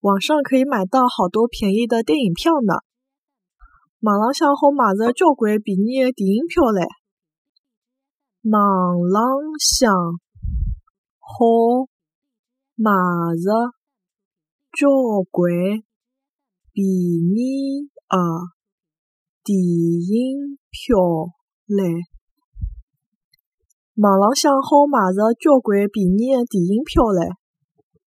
网上可以买到好多便宜的电影票呢。网浪向好买着交关便宜的电影票嘞。网浪向好买着交关便宜的电影票嘞。网浪向好买着交关便宜的电影票嘞。